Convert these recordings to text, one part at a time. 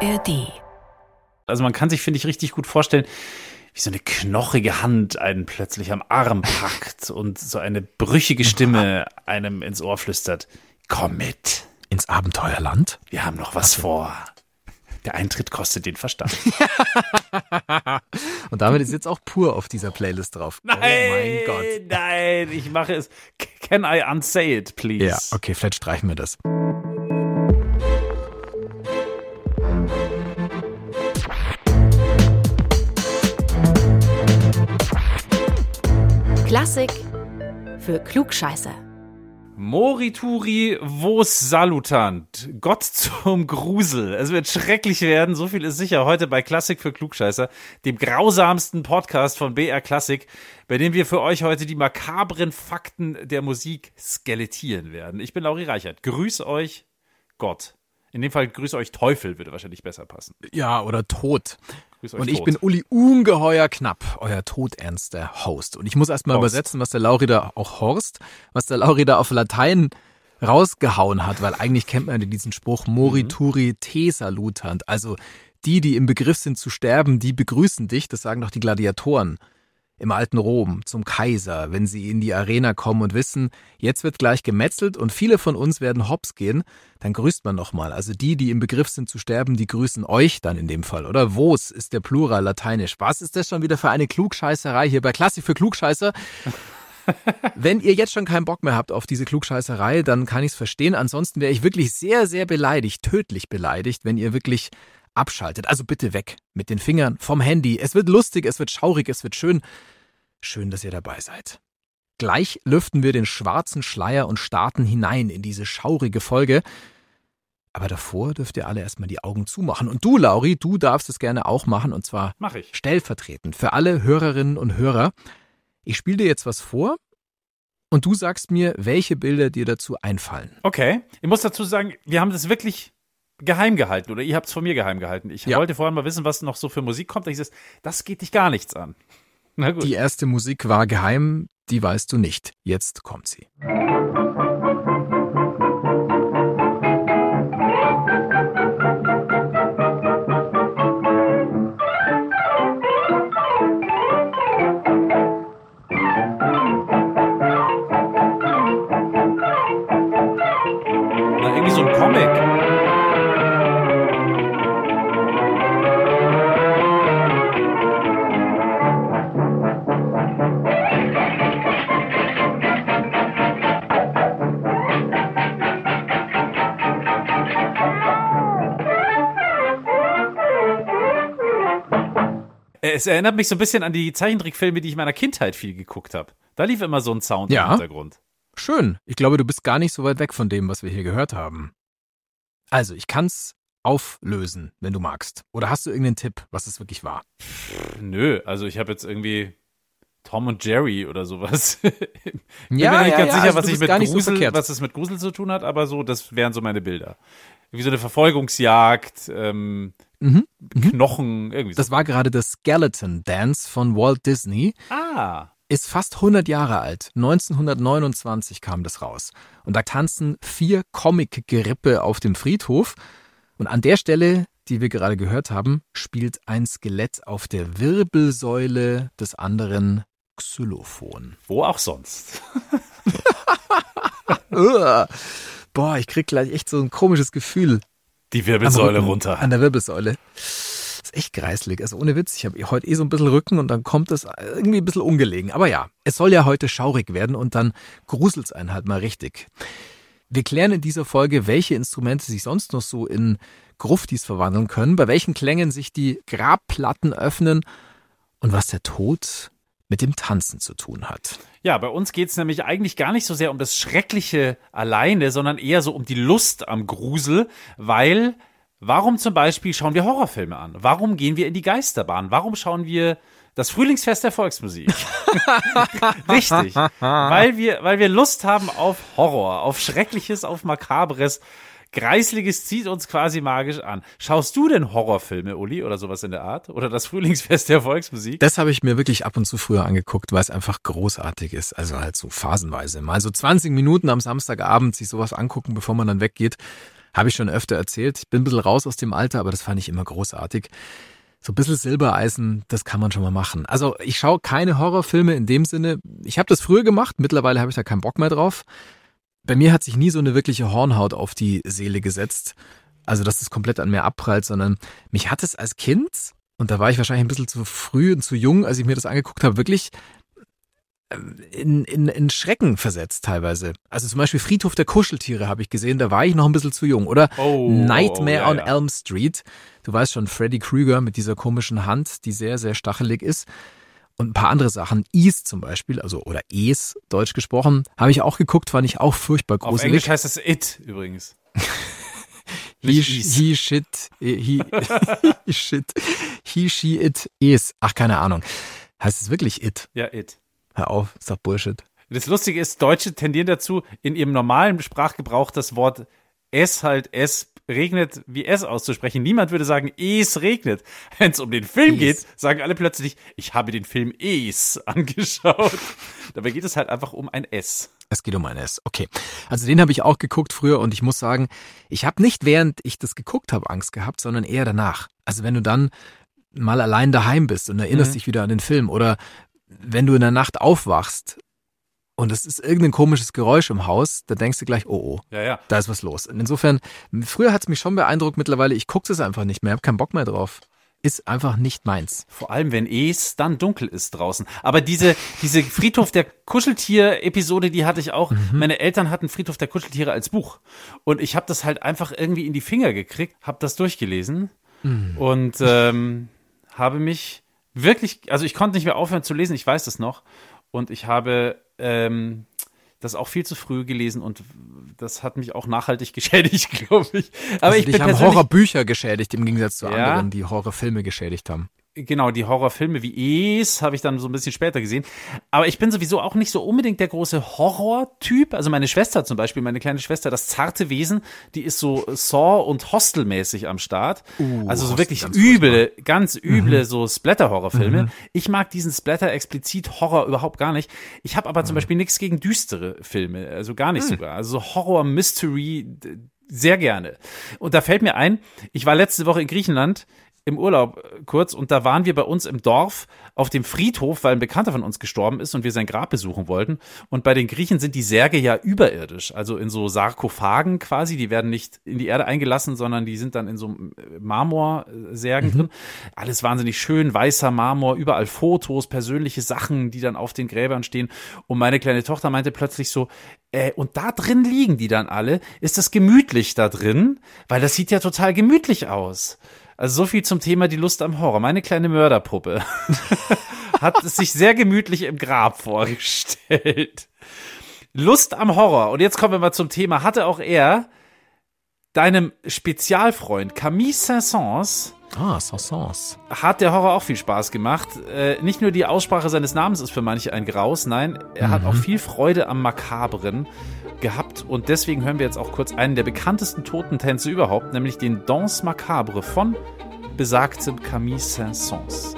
ARD. Also man kann sich, finde ich, richtig gut vorstellen, wie so eine knochige Hand einen plötzlich am Arm packt und so eine brüchige Stimme einem ins Ohr flüstert. Komm mit. Ins Abenteuerland? Wir haben noch was vor. Der Eintritt kostet den Verstand. Und damit ist jetzt auch pur auf dieser Playlist drauf. Nein, oh mein Gott. nein, ich mache es. Can I unsay it, please? Ja, okay, vielleicht streichen wir das. Klassik für Klugscheißer. Morituri vos salutant. Gott zum Grusel. Es wird schrecklich werden, so viel ist sicher heute bei Klassik für Klugscheißer, dem grausamsten Podcast von BR Klassik, bei dem wir für euch heute die makabren Fakten der Musik skelettieren werden. Ich bin Lauri Reichert. Grüß euch Gott. In dem Fall grüß euch Teufel würde wahrscheinlich besser passen. Ja, oder Tod. Grüß euch Und ich Tod. bin Uli ungeheuer knapp, euer todernster Host. Und ich muss erstmal übersetzen, was der Lauri da, auch Horst, was der Lauri da auf Latein rausgehauen hat, weil eigentlich kennt man diesen Spruch Morituri te salutant. Also die, die im Begriff sind zu sterben, die begrüßen dich, das sagen doch die Gladiatoren im alten Rom zum Kaiser, wenn sie in die Arena kommen und wissen, jetzt wird gleich gemetzelt und viele von uns werden hops gehen, dann grüßt man nochmal. Also die, die im Begriff sind zu sterben, die grüßen euch dann in dem Fall. Oder vos ist der Plural lateinisch. Was ist das schon wieder für eine Klugscheißerei hier bei Klassik für Klugscheißer? Wenn ihr jetzt schon keinen Bock mehr habt auf diese Klugscheißerei, dann kann ich es verstehen. Ansonsten wäre ich wirklich sehr, sehr beleidigt, tödlich beleidigt, wenn ihr wirklich abschaltet. Also bitte weg mit den Fingern vom Handy. Es wird lustig, es wird schaurig, es wird schön. Schön, dass ihr dabei seid. Gleich lüften wir den schwarzen Schleier und starten hinein in diese schaurige Folge. Aber davor dürft ihr alle erstmal die Augen zumachen. Und du, Lauri, du darfst es gerne auch machen und zwar Mach ich. stellvertretend für alle Hörerinnen und Hörer. Ich spiele dir jetzt was vor und du sagst mir, welche Bilder dir dazu einfallen. Okay. Ich muss dazu sagen, wir haben das wirklich geheim gehalten oder ihr habt es von mir geheim gehalten. Ich Ja. wollte vorhin mal wissen, was noch so für Musik kommt. Da hieß es, das geht dich gar nichts an. Na gut. Die erste Musik war geheim, die weißt du nicht. Jetzt kommt sie. Es erinnert mich so ein bisschen an die Zeichentrickfilme, die ich in meiner Kindheit viel geguckt habe. Da lief immer so ein Sound Ja. im Hintergrund. Schön. Ich glaube, du bist gar nicht so weit weg von dem, was wir hier gehört haben. Also, ich kann's auflösen, wenn du magst. Oder hast du irgendeinen Tipp, was es wirklich war? Nö, also ich habe jetzt irgendwie Tom und Jerry oder sowas. ich bin Ja, mir nicht ja, ganz ja, sicher, also was ich mit so Grusel, verkehrt. was es mit Grusel zu tun hat, aber so, das wären so meine Bilder. Wie so eine Verfolgungsjagd, ähm, Mhm. Knochen, irgendwie so. Das war gerade das Skeleton Dance von Walt Disney. ah, ist fast 100 Jahre alt. 1929 kam das raus. Und da tanzen vier Comic-Gerippe auf dem Friedhof. Und an der Stelle, die wir gerade gehört haben, spielt ein Skelett auf der Wirbelsäule des anderen Xylophon. wo auch sonst. Boah, ich krieg gleich echt so ein komisches Gefühl. Die Wirbelsäule Rücken, runter. An der Wirbelsäule. ist echt kreislig. Also ohne Witz, ich habe heute eh so ein bisschen Rücken und dann kommt es irgendwie ein bisschen ungelegen. Aber ja, es soll ja heute schaurig werden und dann gruselt's einen halt mal richtig. Wir klären in dieser Folge, welche Instrumente sich sonst noch so in Gruftis verwandeln können, bei welchen Klängen sich die Grabplatten öffnen und was der Tod mit dem Tanzen zu tun hat. Ja, bei uns geht's nämlich eigentlich gar nicht so sehr um das Schreckliche alleine, sondern eher so um die Lust am Grusel, weil warum zum Beispiel schauen wir Horrorfilme an? Warum gehen wir in die Geisterbahn? Warum schauen wir das Frühlingsfest der Volksmusik? Richtig, weil wir, weil wir Lust haben auf Horror, auf Schreckliches, auf Makabres. Greisliges zieht uns quasi magisch an. Schaust du denn Horrorfilme, Uli, oder sowas in der Art? Oder das Frühlingsfest der Volksmusik? Das habe ich mir wirklich ab und zu früher angeguckt, weil es einfach großartig ist. Also halt so phasenweise. Mal so 20 Minuten am Samstagabend sich sowas angucken, bevor man dann weggeht. Habe ich schon öfter erzählt. Ich bin ein bisschen raus aus dem Alter, aber das fand ich immer großartig. So ein bisschen Silbereisen, das kann man schon mal machen. Also ich schaue keine Horrorfilme in dem Sinne. Ich habe das früher gemacht, mittlerweile habe ich da keinen Bock mehr drauf. Bei mir hat sich nie so eine wirkliche Hornhaut auf die Seele gesetzt. Also, dass es komplett an mir abprallt, sondern mich hat es als Kind, und da war ich wahrscheinlich ein bisschen zu früh und zu jung, als ich mir das angeguckt habe, wirklich ähm, in, in, in Schrecken versetzt teilweise. Also zum Beispiel Friedhof der Kuscheltiere habe ich gesehen, da war ich noch ein bisschen zu jung. Oder Oh, Nightmare oh, ja, on ja. Elm Street. Du weißt schon, Freddy Krueger mit dieser komischen Hand, die sehr, sehr stachelig ist. Und ein paar andere Sachen. East zum Beispiel, also oder Es, deutsch gesprochen, habe ich auch geguckt, fand ich auch furchtbar Auf gruselig. Englisch heißt es It übrigens. He, is. he shit, he, he shit, he, she, it, is. Ach, keine Ahnung. Heißt es wirklich it? Ja, It. Hör auf, ist doch Bullshit. Das Lustige ist, Deutsche tendieren dazu, in ihrem normalen Sprachgebrauch das Wort es halt es regnet wie es auszusprechen. Niemand würde sagen, es regnet. Wenn es um den Film Es. geht, sagen alle plötzlich, ich habe den Film es angeschaut. Dabei geht es halt einfach um ein S. Es geht um ein S. Okay. Also den habe ich auch geguckt früher und ich muss sagen, ich habe nicht während ich das geguckt habe Angst gehabt, sondern eher danach. Also wenn du dann mal allein daheim bist und erinnerst Mhm. dich wieder an den Film oder wenn du in der Nacht aufwachst und es ist irgendein komisches Geräusch im Haus, dann denkst du gleich, oh oh, Ja, ja. da ist was los. Und insofern, früher hat es mich schon beeindruckt, mittlerweile, ich gucke es einfach nicht mehr, habe keinen Bock mehr drauf. Ist einfach nicht meins. Vor allem, wenn es dann dunkel ist draußen. Aber diese, diese Friedhof der Kuscheltier-Episode, die hatte ich auch. Meine Eltern hatten Friedhof der Kuscheltiere als Buch. Und ich habe das halt einfach irgendwie in die Finger gekriegt, habe das durchgelesen und ähm, habe mich wirklich, also ich konnte nicht mehr aufhören zu lesen, ich weiß das noch. Und ich habe ähm, das auch viel zu früh gelesen und das hat mich auch nachhaltig geschädigt, glaube ich. Aber also ich dich bin haben Horrorbücher geschädigt im Gegensatz zu Ja. anderen, die Horrorfilme geschädigt haben. Genau, die Horrorfilme wie Es habe ich dann so ein bisschen später gesehen. Aber ich bin sowieso auch nicht so unbedingt der große Horror-Typ. Also meine Schwester zum Beispiel, meine kleine Schwester, das zarte Wesen, die ist so Saw- und Hostel-mäßig am Start. also so Hostel, wirklich ganz üble, ganz üble so Splatter-Horrorfilme. Ich mag diesen Splatter-explizit-Horror überhaupt gar nicht. Ich habe aber zum Beispiel nichts gegen düstere Filme, also gar nicht sogar. Also so Horror-Mystery sehr gerne. Und da fällt mir ein, ich war letzte Woche in Griechenland im Urlaub äh, kurz und da waren wir bei uns im Dorf auf dem Friedhof, weil ein Bekannter von uns gestorben ist und wir sein Grab besuchen wollten. Und bei den Griechen sind die Särge ja überirdisch, also in so Sarkophagen quasi. Die werden nicht in die Erde eingelassen, sondern die sind dann in so äh, Marmorsärgen drin. Alles wahnsinnig schön, weißer Marmor, überall Fotos, persönliche Sachen, die dann auf den Gräbern stehen. Und meine kleine Tochter meinte plötzlich so, äh, und da drin liegen die dann alle. Ist das gemütlich da drin? Weil das sieht ja total gemütlich aus. Also so viel zum Thema die Lust am Horror. Meine kleine Mörderpuppe hat es sich sehr gemütlich im Grab vorgestellt. Lust am Horror. Und jetzt kommen wir mal zum Thema. Hatte auch er deinem Spezialfreund Camille Saint-Saëns Ah, Sansons. hat der Horror auch viel Spaß gemacht. Äh, nicht nur die Aussprache seines Namens ist für manche ein Graus, nein, er hat auch viel Freude am Makabren gehabt und deswegen hören wir jetzt auch kurz einen der bekanntesten Totentänze überhaupt, nämlich den Danse Macabre von besagtem Camille Saint-Saëns.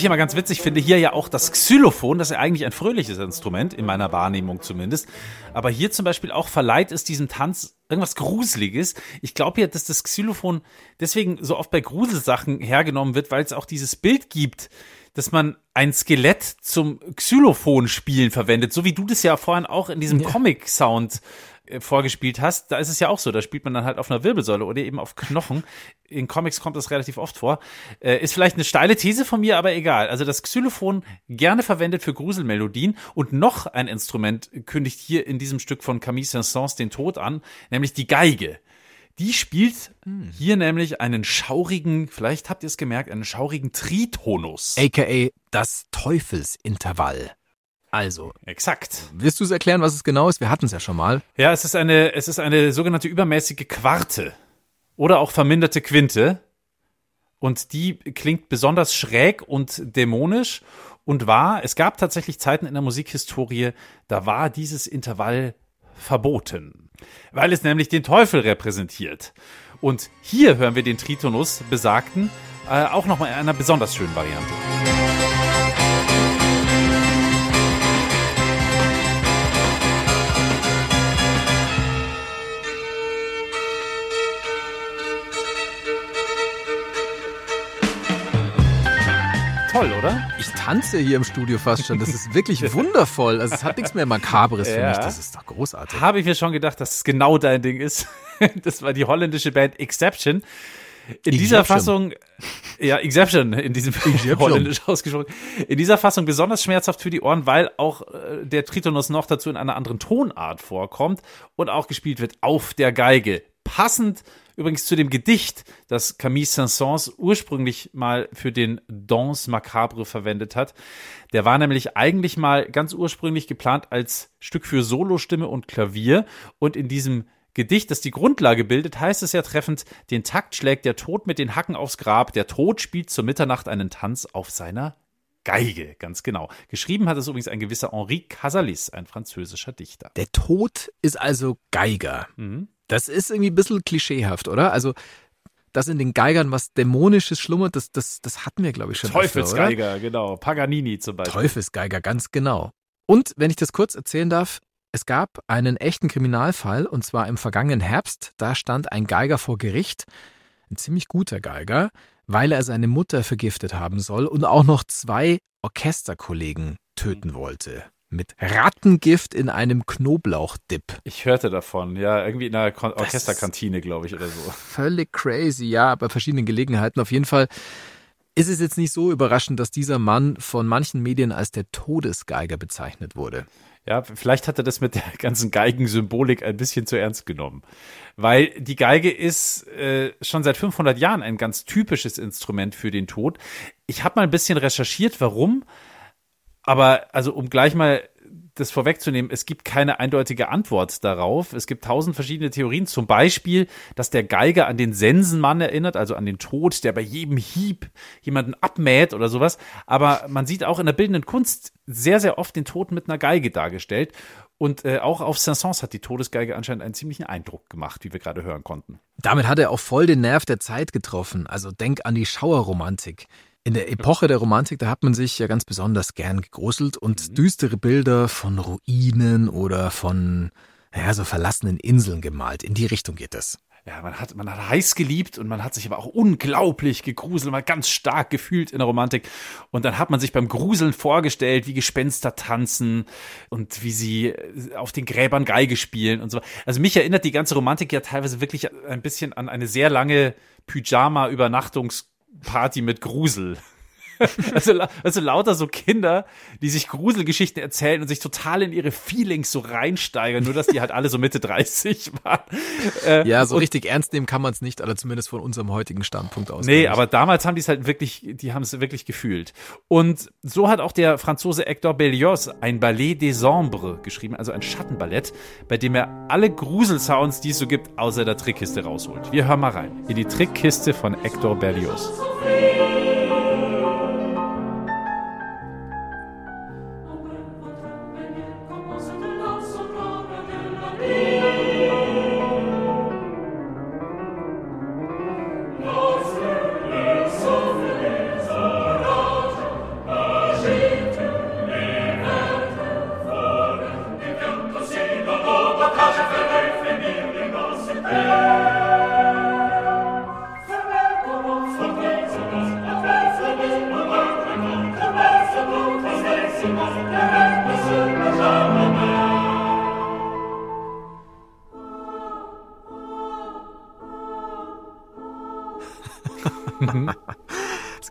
Ich immer ganz witzig finde, hier ja auch das Xylophon, das ist ja eigentlich ein fröhliches Instrument, in meiner Wahrnehmung zumindest. Aber hier zum Beispiel auch verleiht es diesem Tanz irgendwas Gruseliges. Ich glaube ja, dass das Xylophon deswegen so oft bei Gruselsachen hergenommen wird, weil es auch dieses Bild gibt, dass man ein Skelett zum Xylophon spielen verwendet, so wie du das ja vorhin auch in diesem Comic-Sound äh, vorgespielt hast, da ist es ja auch so, da spielt man dann halt auf einer Wirbelsäule oder eben auf Knochen. In Comics kommt das relativ oft vor. Äh, ist vielleicht eine steile These von mir, aber egal. Also das Xylophon gerne verwendet für Gruselmelodien und noch ein Instrument kündigt hier in diesem Stück von Camille Saint-Saëns den Tod an, nämlich die Geige. Die spielt hier nämlich einen schaurigen, vielleicht habt ihr es gemerkt, einen schaurigen Tritonus. AKA das Teufelsintervall. Also, Exakt. willst du es erklären, was es genau ist? Wir hatten es ja schon mal. Ja, es ist eine, es ist eine sogenannte übermäßige Quarte oder auch verminderte Quinte. Und die klingt besonders schräg und dämonisch und war, es gab tatsächlich Zeiten in der Musikhistorie, da war dieses Intervall verboten, weil es nämlich den Teufel repräsentiert. Und hier hören wir den Tritonus besagten äh, auch nochmal in einer besonders schönen Variante. Toll, oder? Ich tanze hier im Studio fast schon. Das ist wirklich wundervoll. Also es hat nichts mehr Makabres für Ja. mich. Das ist doch großartig. Habe ich mir schon gedacht, dass es genau dein Ding ist. Das war die holländische Band Exception. In dieser Exception. Fassung, ja, Exception, in diesem holländisch ausgesprochen, in dieser Fassung besonders schmerzhaft für die Ohren, weil auch äh, der Tritonus noch dazu in einer anderen Tonart vorkommt und auch gespielt wird auf der Geige. Passend übrigens zu dem Gedicht, das Camille Saint-Saëns ursprünglich mal für den Danse Macabre verwendet hat. Der war nämlich eigentlich mal ganz ursprünglich geplant als Stück für Solostimme und Klavier und in diesem Gedicht, das die Grundlage bildet, heißt es ja treffend, den Takt schlägt der Tod mit den Hacken aufs Grab, der Tod spielt zur Mitternacht einen Tanz auf seiner Geige, ganz genau. Geschrieben hat es übrigens ein gewisser Henri Casalis, ein französischer Dichter. Der Tod ist also Geiger. Das ist irgendwie ein bisschen klischeehaft, oder? Also, dass in den Geigern was Dämonisches schlummert, das, das, das hatten wir, glaube ich, schon. öfter? Teufelsgeiger, genau. Paganini zum Beispiel. Teufelsgeiger, ganz genau. Und wenn ich das kurz erzählen darf, es gab einen echten Kriminalfall und zwar im vergangenen Herbst. Da stand ein Geiger vor Gericht, ein ziemlich guter Geiger, weil er seine Mutter vergiftet haben soll und auch noch zwei Orchesterkollegen töten wollte. Mit Rattengift in einem Knoblauchdip. Ich hörte davon, ja, irgendwie in einer Kon Orchesterkantine, glaube ich, oder so. Völlig crazy, ja, bei verschiedenen Gelegenheiten. Auf jeden Fall ist es jetzt nicht so überraschend, dass dieser Mann von manchen Medien als der Todesgeiger bezeichnet wurde. Ja, vielleicht hat er das mit der ganzen Geigensymbolik ein bisschen zu ernst genommen. Weil die Geige ist äh, schon seit 500 Jahren ein ganz typisches Instrument für den Tod. Ich habe mal ein bisschen recherchiert, warum. Aber also um gleich mal das vorwegzunehmen, es gibt keine eindeutige Antwort darauf. Es gibt tausend verschiedene Theorien. Zum Beispiel, dass der Geiger an den Sensenmann erinnert, also an den Tod, der bei jedem Hieb jemanden abmäht oder sowas. Aber man sieht auch in der bildenden Kunst sehr, sehr oft den Tod mit einer Geige dargestellt. Und äh, auch auf Saint-Saëns hat die Todesgeige anscheinend einen ziemlichen Eindruck gemacht, wie wir gerade hören konnten. Damit hat er auch voll den Nerv der Zeit getroffen. Also denk an die Schauerromantik. In der Epoche der Romantik, da hat man sich ja ganz besonders gern gegruselt und düstere Bilder von Ruinen oder von ja, so verlassenen Inseln gemalt. In die Richtung geht es. Ja, man hat, man hat heiß geliebt und man hat sich aber auch unglaublich gegruselt, man hat ganz stark gefühlt in der Romantik. Und dann hat man sich beim Gruseln vorgestellt, wie Gespenster tanzen und wie sie auf den Gräbern Geige spielen und so. Also mich erinnert die ganze Romantik ja teilweise wirklich ein bisschen an eine sehr lange Pyjama-Übernachtungsparty mit Grusel. Also, also lauter so Kinder, die sich Gruselgeschichten erzählen und sich total in ihre Feelings so reinsteigern, nur dass die halt alle so Mitte 30 waren. Äh, Ja, so richtig ernst nehmen kann man es nicht, oder zumindest von unserem heutigen Standpunkt aus. Nee, aber damals haben die es halt wirklich, die haben es wirklich gefühlt. Und so hat auch der Franzose Hector Berlioz ein Ballet des Ombres geschrieben, also ein Schattenballett, bei dem er alle Gruselsounds, die es so gibt, außer der Trickkiste rausholt. Wir hören mal rein in die Trickkiste von Hector Berlioz.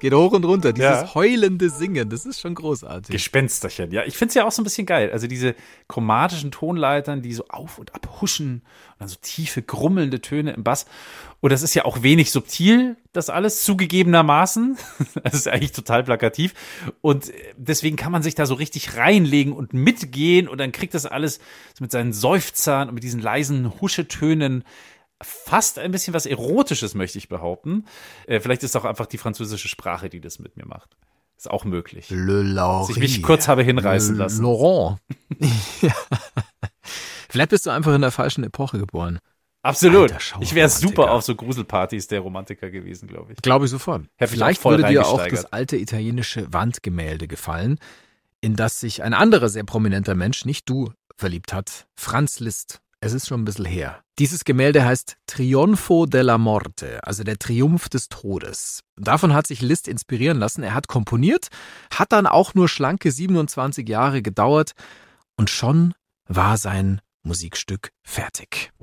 Geht hoch und runter, dieses Ja. heulende Singen, das ist schon großartig. Gespensterchen. Ja, ich finde es ja auch so ein bisschen geil. Also diese chromatischen Tonleitern, die so auf und ab huschen und dann so tiefe, grummelnde Töne im Bass. Und das ist ja auch wenig subtil, das alles zugegebenermaßen. Das ist eigentlich total plakativ. Und deswegen kann man sich da so richtig reinlegen und mitgehen und dann kriegt das alles mit seinen Seufzern und mit diesen leisen Huschetönen fast ein bisschen was Erotisches, möchte ich behaupten. Äh, vielleicht ist es auch einfach die französische Sprache, die das mit mir macht. Ist auch möglich. Le Laurie. Dass ich mich kurz habe hinreißen Le lassen. Laurent. ja. Vielleicht bist du einfach in der falschen Epoche geboren. Absolut. Alter, ich wäre super auf so Gruselpartys der Romantiker gewesen, glaube ich. Glaube ich sofort. Hätte Vielleicht würde dir auch das alte italienische Wandgemälde gefallen, in das sich ein anderer sehr prominenter Mensch, nicht du, verliebt hat. Franz Liszt. Es ist schon ein bisschen her. Dieses Gemälde heißt Trionfo della Morte, also der Triumph des Todes. Davon hat sich Liszt inspirieren lassen. Er hat komponiert, hat dann auch nur schlanke 27 Jahre gedauert und schon war sein Musikstück fertig.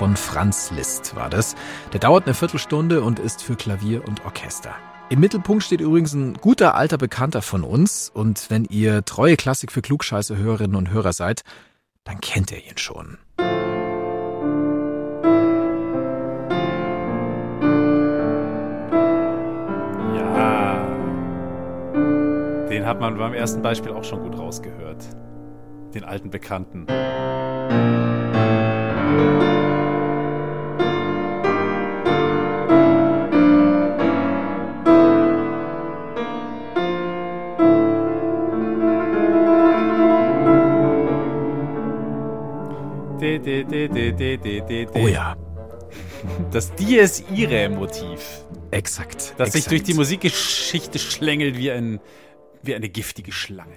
Von Franz Liszt war das. Der dauert eine Viertelstunde und ist für Klavier und Orchester. Im Mittelpunkt steht übrigens ein guter alter Bekannter von uns und wenn ihr treue Klassik für Klugscheiße Hörerinnen und Hörer seid, dann kennt ihr ihn schon. Ja. Den hat man beim ersten Beispiel auch schon gut rausgehört. Den alten Bekannten. De, Oh ja, Das Dies Irae Motiv, exakt. das sich exakt. durch die Musikgeschichte schlängelt wie, ein, wie eine giftige Schlange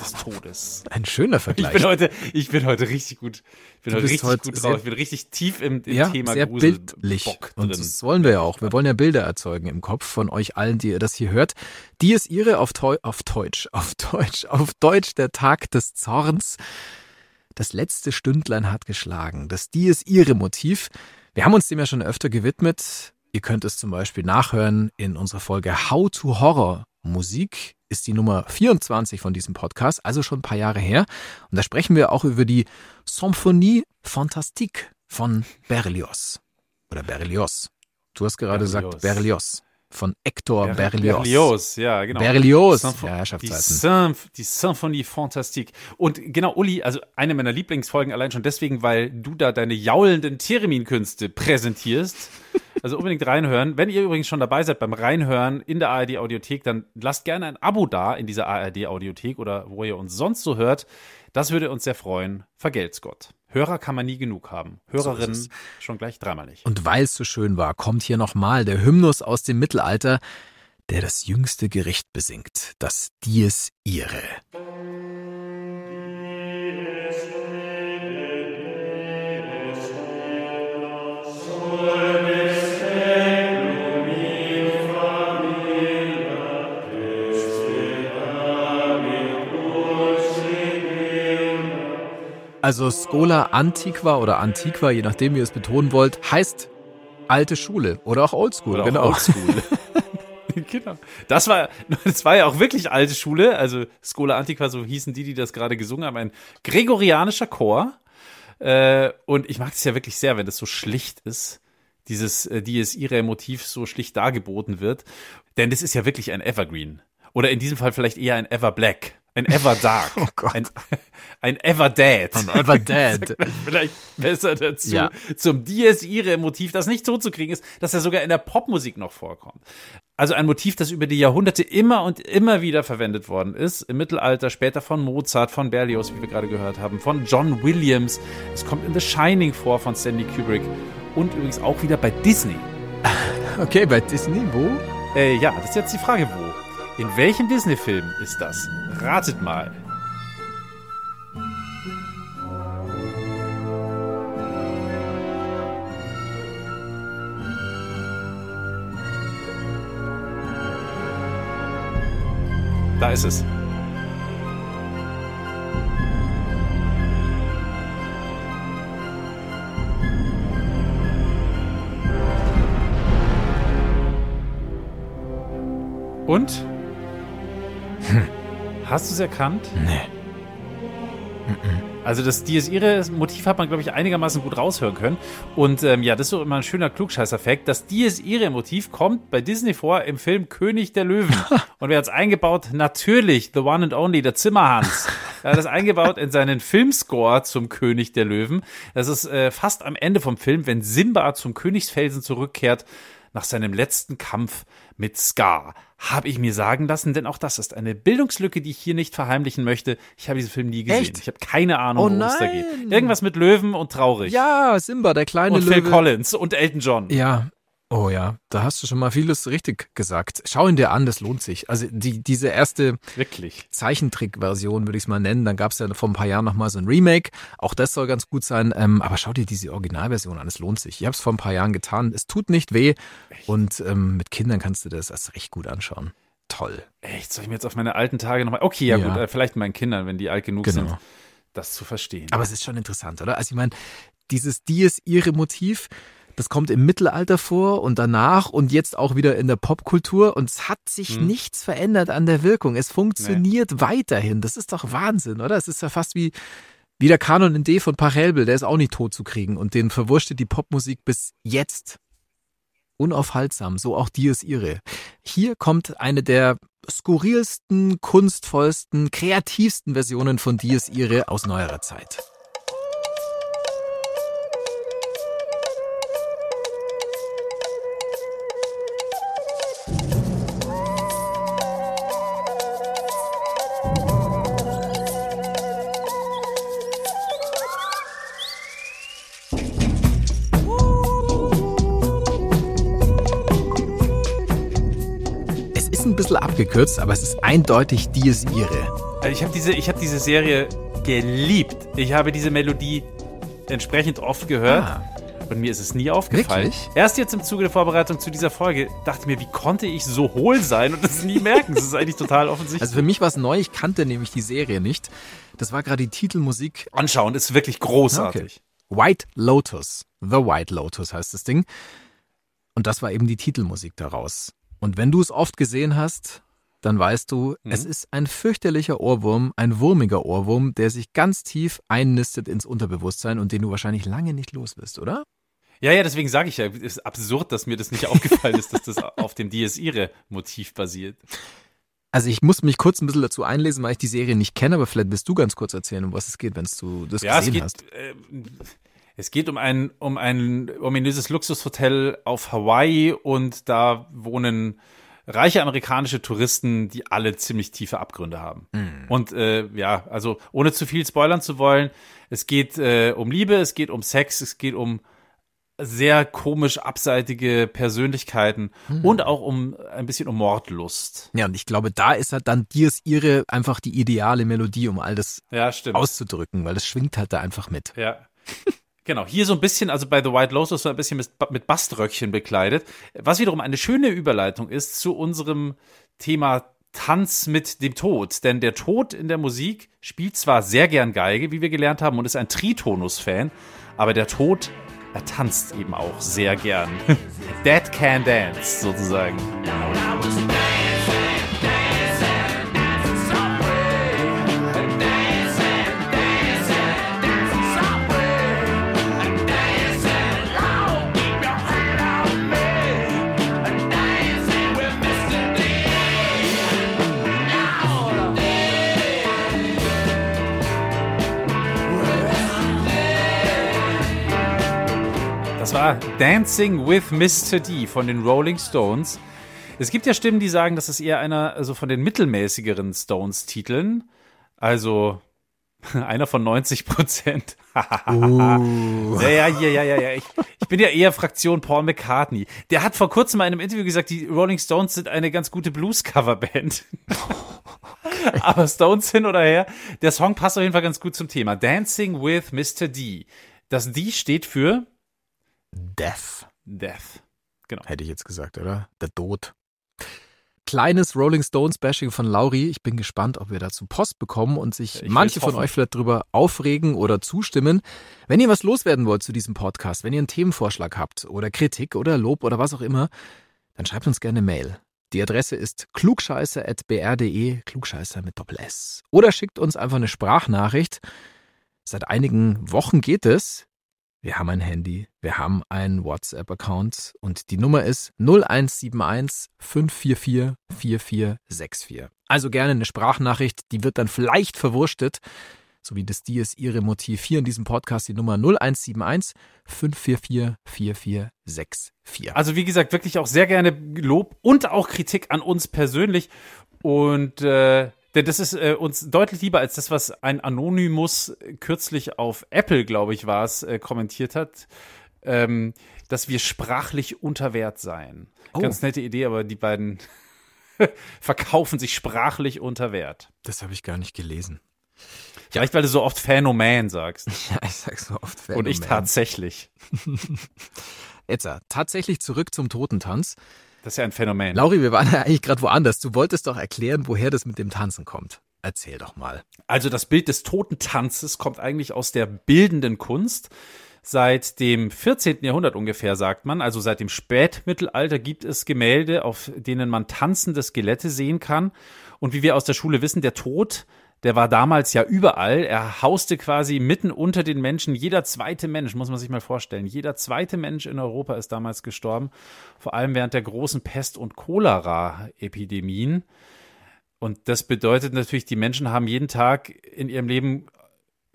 des Todes. Ein schöner Ich Vergleich. bin heute, ich bin heute richtig gut. Ich bin Du heute richtig heute gut drauf. Ich bin richtig tief im, im ja, Thema sehr Gruselbock bildlich. Und drin. das wollen wir ja auch. Wir wollen ja Bilder erzeugen im Kopf von euch allen, die ihr das hier hört. Die ist ihre auf, Teu auf Deutsch, auf Deutsch, auf Deutsch der Tag des Zorns. Das letzte Stündlein hat geschlagen. Das Die ist ihre Motiv. Wir haben uns dem ja schon öfter gewidmet. Ihr könnt es zum Beispiel nachhören in unserer Folge How to Horror. Musik ist die Nummer 24 von diesem Podcast, also schon ein paar Jahre her. Und da sprechen wir auch über die Symphonie Fantastique von Berlioz. Oder Berlioz. Du hast gerade Berlioz. gesagt Berlioz. Von Hector Ber- Berlioz. Berlioz, ja, genau. Berlioz. Sympho- Ja, die. Symph die Symphonie Fantastique. Und genau, Uli, also eine meiner Lieblingsfolgen allein schon deswegen, weil du da deine jaulenden Theremin-Künste präsentierst. Also unbedingt reinhören. Wenn ihr übrigens schon dabei seid beim Reinhören in der ARD-Audiothek, dann lasst gerne ein Abo da in dieser ARD-Audiothek oder wo ihr uns sonst so hört. Das würde uns sehr freuen. Vergelt's Gott. Hörer kann man nie genug haben. Hörerinnen es. schon gleich dreimal nicht. Und weil es so schön war, kommt hier nochmal der Hymnus aus dem Mittelalter, der das jüngste Gericht besingt, das Dies Irae. Also Schola Antiqua oder Antiqua, je nachdem wie ihr es betonen wollt, heißt alte Schule oder auch Oldschool. Oder genau. auch Oldschool. genau. Das war, das war ja auch wirklich alte Schule. Also Schola Antiqua, so hießen die, die das gerade gesungen haben. Ein gregorianischer Chor. Äh, und ich mag es ja wirklich sehr, wenn das so schlicht ist. Dieses äh, Dies Irae Motiv so schlicht dargeboten wird. Denn das ist ja wirklich ein Evergreen. Oder in diesem Fall vielleicht eher ein Ever Black. Ein Ever Dark. Oh Gott. Ein, ein Ever Dead. Ein Ever Dead. vielleicht besser dazu. Ja. Zum Dies Irae Motiv, das nicht so zu kriegen ist, dass er sogar in der Popmusik noch vorkommt. Also ein Motiv, das über die Jahrhunderte immer und immer wieder verwendet worden ist. Im Mittelalter, später von Mozart, von Berlioz, wie wir gerade gehört haben, von John Williams. Es kommt in The Shining vor von Stanley Kubrick. Und übrigens auch wieder bei Disney. Okay, bei Disney, wo? Äh, ja, das ist jetzt die Frage, wo. In welchem Disney-Film ist das? Ratet mal. Da ist es. Und? Hast du es erkannt? Nee. Also das Dies Irae Motiv hat man, glaube ich, einigermaßen gut raushören können. Und ähm, ja, das ist so immer ein schöner Klugscheißer-Fact. Das Dies Irae Motiv kommt bei Disney vor im Film König der Löwen. Und wer hat's eingebaut? Natürlich, the one and only, der Zimmerhans. Er hat das eingebaut in seinen Filmscore zum König der Löwen. Das ist äh, fast am Ende vom Film, wenn Simba zum Königsfelsen zurückkehrt nach seinem letzten Kampf mit Scar. Habe ich mir sagen lassen, denn auch das ist eine Bildungslücke, die ich hier nicht verheimlichen möchte. Ich habe diesen Film nie gesehen. Echt? Ich habe keine Ahnung, Oh worum es da geht. Irgendwas mit Löwen und traurig. Ja, Simba, der kleine und Löwe. Phil Collins und Elton John. Ja. Oh ja, da hast du schon mal vieles richtig gesagt. Schau ihn dir an, das lohnt sich. Also die, diese erste Wirklich. Zeichentrick-Version, würde ich es mal nennen. Dann gab es ja vor ein paar Jahren noch mal so ein Remake. Auch das soll ganz gut sein. Ähm, aber schau dir diese Originalversion an, es lohnt sich. Ich habe es vor ein paar Jahren getan. Es tut nicht weh. Und ähm, mit Kindern kannst du das erst recht gut anschauen. Toll. Echt, soll ich mir jetzt auf meine alten Tage nochmal. Okay, ja, Ja. gut, äh, vielleicht meinen Kindern, wenn die alt genug Genau. sind, das zu verstehen. Aber es ist schon interessant, oder? Also ich meine, dieses Dies Irae Motiv, das kommt im Mittelalter vor und danach und jetzt auch wieder in der Popkultur und es hat sich Hm. nichts verändert an der Wirkung. Es funktioniert weiterhin. Das ist doch Wahnsinn, oder? Es ist ja fast wie wie der Kanon in D von Pachelbel, der ist auch nicht tot zu kriegen und den verwurstet die Popmusik bis jetzt. Unaufhaltsam, so auch Dies Irae. Hier kommt eine der skurrilsten, kunstvollsten, kreativsten Versionen von Dies Irae aus neuerer Zeit. Bisschen abgekürzt, aber es ist eindeutig Dies Irae. Also ich habe diese, ich hab diese Serie geliebt. Ich habe diese Melodie entsprechend oft gehört. Ah. Und mir ist es nie aufgefallen. Wirklich? Erst jetzt im Zuge der Vorbereitung zu dieser Folge dachte ich mir, wie konnte ich so hohl sein und das nie merken? Das ist eigentlich total offensichtlich. Also für mich war es neu, ich kannte nämlich die Serie nicht. Das war gerade die Titelmusik Anschauen ist wirklich großartig. White Lotus. The White Lotus heißt das Ding. Und das war eben die Titelmusik daraus. Und wenn du es oft gesehen hast, dann weißt du, Mhm. es ist ein fürchterlicher Ohrwurm, ein wurmiger Ohrwurm, der sich ganz tief einnistet ins Unterbewusstsein und den du wahrscheinlich lange nicht los wirst, oder? Ja, ja, deswegen sage ich ja, es ist absurd, dass mir das nicht aufgefallen ist, dass das auf dem Dies Irae Motiv basiert. Also ich muss mich kurz ein bisschen dazu einlesen, weil ich die Serie nicht kenne, aber vielleicht willst du ganz kurz erzählen, um was es geht, wenn du das Ja, es gesehen geht, hast. äh, es geht um ein, um ein ominöses Luxushotel auf Hawaii und da wohnen reiche amerikanische Touristen, die alle ziemlich tiefe Abgründe haben. Und äh, ja, also ohne zu viel spoilern zu wollen, es geht äh, um Liebe, es geht um Sex, es geht um sehr komisch abseitige Persönlichkeiten und auch um ein bisschen um Mordlust. Ja, und ich glaube, da ist halt dann Dies ihre einfach die ideale Melodie, um all das Ja, auszudrücken, weil das schwingt halt da einfach mit. Ja. Genau, hier so ein bisschen, also bei The White Lotus so ein bisschen mit, mit Baströckchen bekleidet, was wiederum eine schöne Überleitung ist zu unserem Thema Tanz mit dem Tod. Denn der Tod in der Musik spielt zwar sehr gern Geige, wie wir gelernt haben, und ist ein Tritonus-Fan, aber der Tod, er tanzt eben auch sehr gern. Dead can dance, sozusagen. Dancing with Mr. D von den Rolling Stones. Es gibt ja Stimmen, die sagen, das ist eher einer also von den mittelmäßigeren Stones-Titeln. Also einer von 90 Prozent. uh. Ja, ja, ja, ja, ja. Ich, ich bin ja eher Fraktion Paul McCartney. Der hat vor kurzem in einem Interview gesagt, die Rolling Stones sind eine ganz gute Blues-Cover-Band. Aber Stones hin oder her, der Song passt auf jeden Fall ganz gut zum Thema. Dancing with Mr. D. Das D steht für Death. Death. Genau. Hätte ich jetzt gesagt, oder? Der Tod. Kleines Rolling Stones Bashing von Lauri. Ich bin gespannt, ob wir dazu Post bekommen und sich ich manche von euch vielleicht drüber aufregen oder zustimmen. Wenn ihr was loswerden wollt zu diesem Podcast, wenn ihr einen Themenvorschlag habt oder Kritik oder Lob oder was auch immer, dann schreibt uns gerne Mail. Die Adresse ist klugscheiße.br.de, klugscheiße mit Doppel S. Oder schickt uns einfach eine Sprachnachricht. Seit einigen Wochen geht es. Wir haben ein Handy, wir haben einen WhatsApp-Account und die Nummer ist 0171 544 4464. Also gerne eine Sprachnachricht, die wird dann vielleicht verwurstet, so wie das die ist ihre Motiv hier in diesem Podcast, die Nummer 0171 544 4464. Also wie gesagt, wirklich auch sehr gerne Lob und auch Kritik an uns persönlich und äh, denn das ist äh, uns deutlich lieber als das, was ein Anonymous kürzlich auf Apple, glaube ich, war es, äh, kommentiert hat, ähm, dass wir sprachlich unter Wert seien. Oh. Ganz nette Idee, aber die beiden verkaufen sich sprachlich unter Wert. Das habe ich gar nicht gelesen. Vielleicht, weil du so oft Phänomen sagst. Ja, ich sag so oft Phänomen. Und ich tatsächlich. Jetzt, tatsächlich zurück zum Totentanz. Das ist ja ein Phänomen. Lauri, wir waren ja eigentlich gerade woanders. Du wolltest doch erklären, woher das mit dem Tanzen kommt. Erzähl doch mal. Also das Bild des Totentanzes kommt eigentlich aus der bildenden Kunst. Seit dem 14. Jahrhundert ungefähr, sagt man, also seit dem Spätmittelalter gibt es Gemälde, auf denen man tanzende Skelette sehen kann. Und wie wir aus der Schule wissen, der Tod der war damals ja überall. Er hauste quasi mitten unter den Menschen. Jeder zweite Mensch, muss man sich mal vorstellen, jeder zweite Mensch in Europa ist damals gestorben. Vor allem während der großen Pest- und Cholera-Epidemien. Und das bedeutet natürlich, die Menschen haben jeden Tag in ihrem Leben